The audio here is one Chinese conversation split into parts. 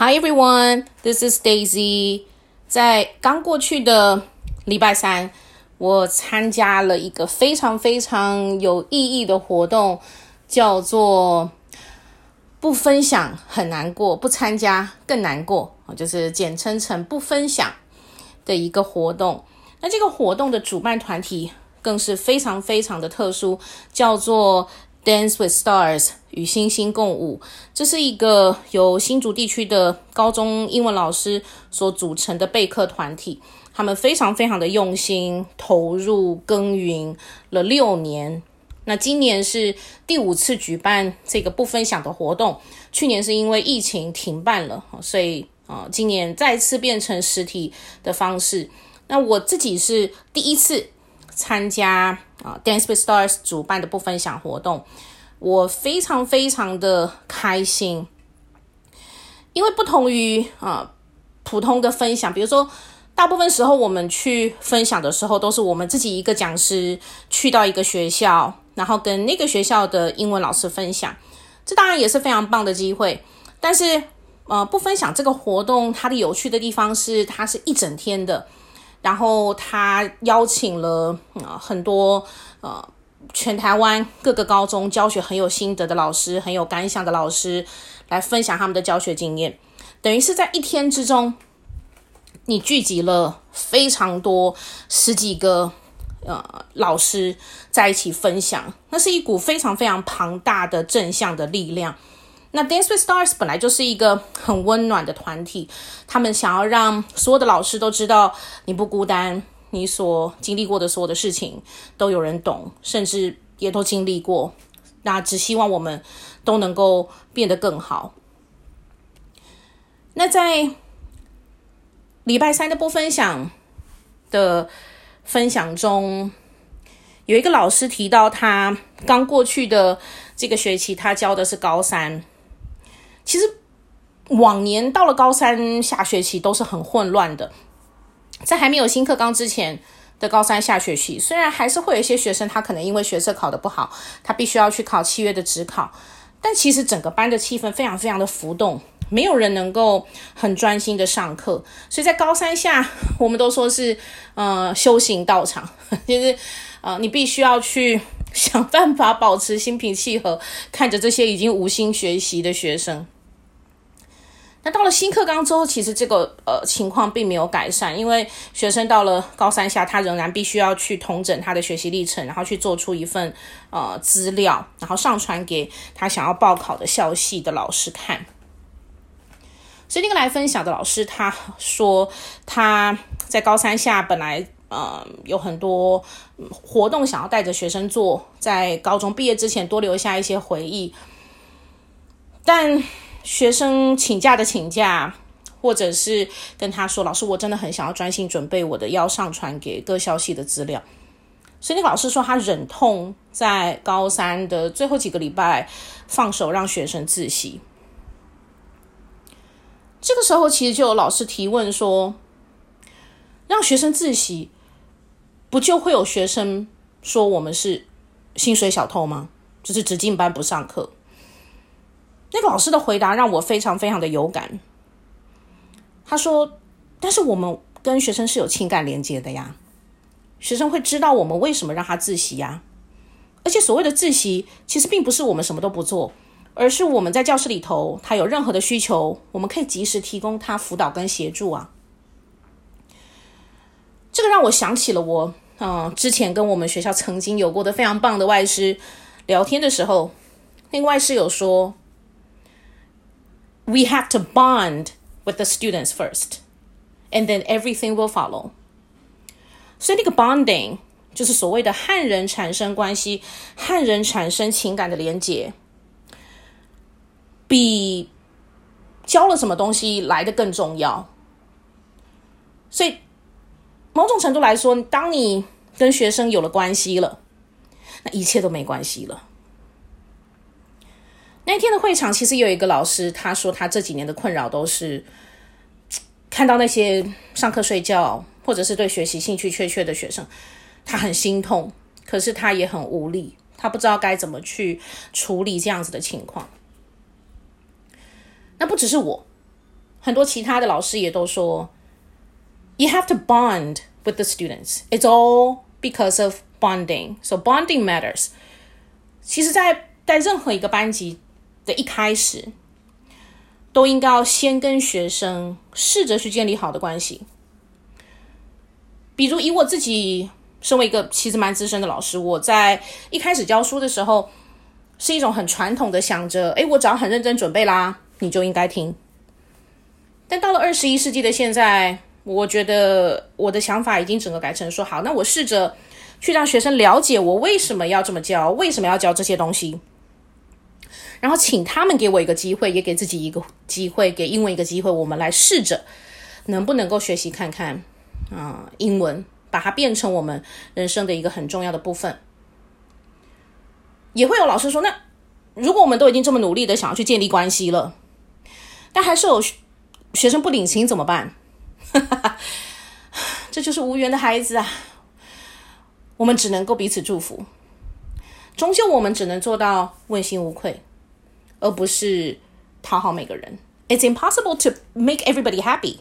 Hi everyone, this is Daisy. 在刚过去的礼拜三，我参加了一个非常非常有意义的活动，叫做“不分享很难过，不参加更难过”，就是简称成“不分享”的一个活动。那这个活动的主办团体更是非常非常的特殊，叫做 Dance with Stars 与星星共舞，这是一个由新竹地区的高中英文老师所组成的备课团体。他们非常非常的用心投入耕耘了六年。那今年是第五次举办这个不分享的活动，去年是因为疫情停办了，所以啊，今年再次变成实体的方式。那我自己是第一次。参加啊，Dance with Stars 主办的不分享活动，我非常非常的开心，因为不同于啊普通的分享，比如说大部分时候我们去分享的时候，都是我们自己一个讲师去到一个学校，然后跟那个学校的英文老师分享，这当然也是非常棒的机会，但是呃不分享这个活动，它的有趣的地方是它是一整天的。然后他邀请了啊很多呃全台湾各个高中教学很有心得的老师，很有感想的老师来分享他们的教学经验。等于是在一天之中，你聚集了非常多十几个呃老师在一起分享，那是一股非常非常庞大的正向的力量。那 Dance with Stars 本来就是一个很温暖的团体，他们想要让所有的老师都知道你不孤单，你所经历过的所有的事情都有人懂，甚至也都经历过。那只希望我们都能够变得更好。那在礼拜三的不分享的分享中，有一个老师提到，他刚过去的这个学期，他教的是高三。其实往年到了高三下学期都是很混乱的，在还没有新课纲之前的高三下学期，虽然还是会有一些学生他可能因为学测考得不好，他必须要去考七月的职考，但其实整个班的气氛非常非常的浮动，没有人能够很专心的上课，所以在高三下 我们都说是呃修行道场，就是呃你必须要去想办法保持心平气和，看着这些已经无心学习的学生。那到了新课纲之后，其实这个呃情况并没有改善，因为学生到了高三下，他仍然必须要去统整他的学习历程，然后去做出一份呃资料，然后上传给他想要报考的校系的老师看。所以那个来分享的老师他说，他在高三下本来呃有很多活动想要带着学生做，在高中毕业之前多留下一些回忆，但。学生请假的请假，或者是跟他说：“老师，我真的很想要专心准备我的要上传给各校系的资料。”所以那个老师说，他忍痛在高三的最后几个礼拜放手让学生自习。这个时候，其实就有老师提问说：“让学生自习，不就会有学生说我们是薪水小偷吗？就是只进班不上课。”那个老师的回答让我非常非常的有感。他说：“但是我们跟学生是有情感连接的呀，学生会知道我们为什么让他自习呀。而且所谓的自习，其实并不是我们什么都不做，而是我们在教室里头，他有任何的需求，我们可以及时提供他辅导跟协助啊。”这个让我想起了我，嗯，之前跟我们学校曾经有过的非常棒的外师聊天的时候，那个外师有说。We have to bond with the students first, and then everything will follow. 所以那个 bonding 就是所谓的汉人产生关系、汉人产生情感的连结，比教了什么东西来的更重要。所以某种程度来说，当你跟学生有了关系了，那一切都没关系了。那天的会场其实有一个老师，他说他这几年的困扰都是看到那些上课睡觉或者是对学习兴趣缺缺的学生，他很心痛，可是他也很无力，他不知道该怎么去处理这样子的情况。那不只是我，很多其他的老师也都说，You have to bond with the students. It's all because of bonding. So bonding matters. 其实在，在任何一个班级的一开始，都应该要先跟学生试着去建立好的关系。比如以我自己身为一个其实蛮资深的老师，我在一开始教书的时候，是一种很传统的想着，诶，我只要很认真准备啦，你就应该听。但到了二十一世纪的现在，我觉得我的想法已经整个改成说，好，那我试着去让学生了解我为什么要这么教，为什么要教这些东西，然后请他们给我一个机会，也给自己一个机会，给英文一个机会，我们来试着能不能够学习看看。啊、英文把它变成我们人生的一个很重要的部分，也会有老师说：“那如果我们都已经这么努力的想要去建立关系了，但还是有学生不领情怎么办？”这就是无缘的孩子啊！我们只能够彼此祝福，终究我们只能做到问心无愧，而不是讨好每个人。It's impossible to make everybody happy.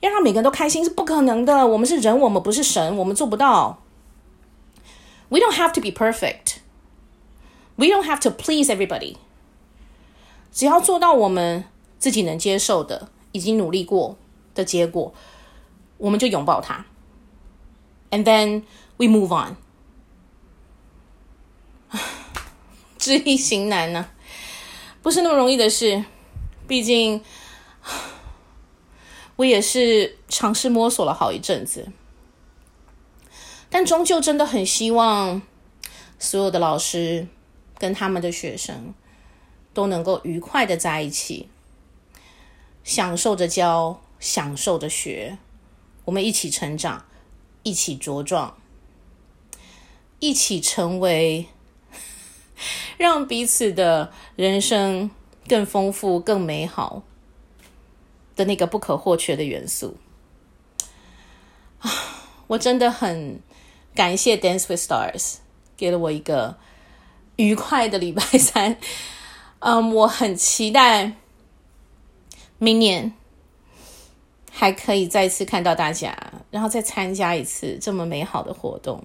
要让每个人都开心是不可能的。我们是人，我们不是神，我们做不到。We don't have to be perfect. We don't have to please everybody. 只要做到我们自己能接受的，已经努力过的结果，我们就拥抱它。And then we move on. 知易行难呢、不是那么容易的事。毕竟。我也是尝试摸索了好一阵子，但终究真的很希望所有的老师跟他们的学生都能够愉快的在一起，享受着教，享受着学，我们一起成长，一起茁壮，一起成为让彼此的人生更丰富、更美好。的那个不可或缺的元素啊！我真的很感谢 Dance with Stars 给了我一个愉快的礼拜三。嗯，我很期待明年还可以再次看到大家，然后再参加一次这么美好的活动。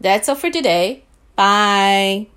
That's all for today. Bye.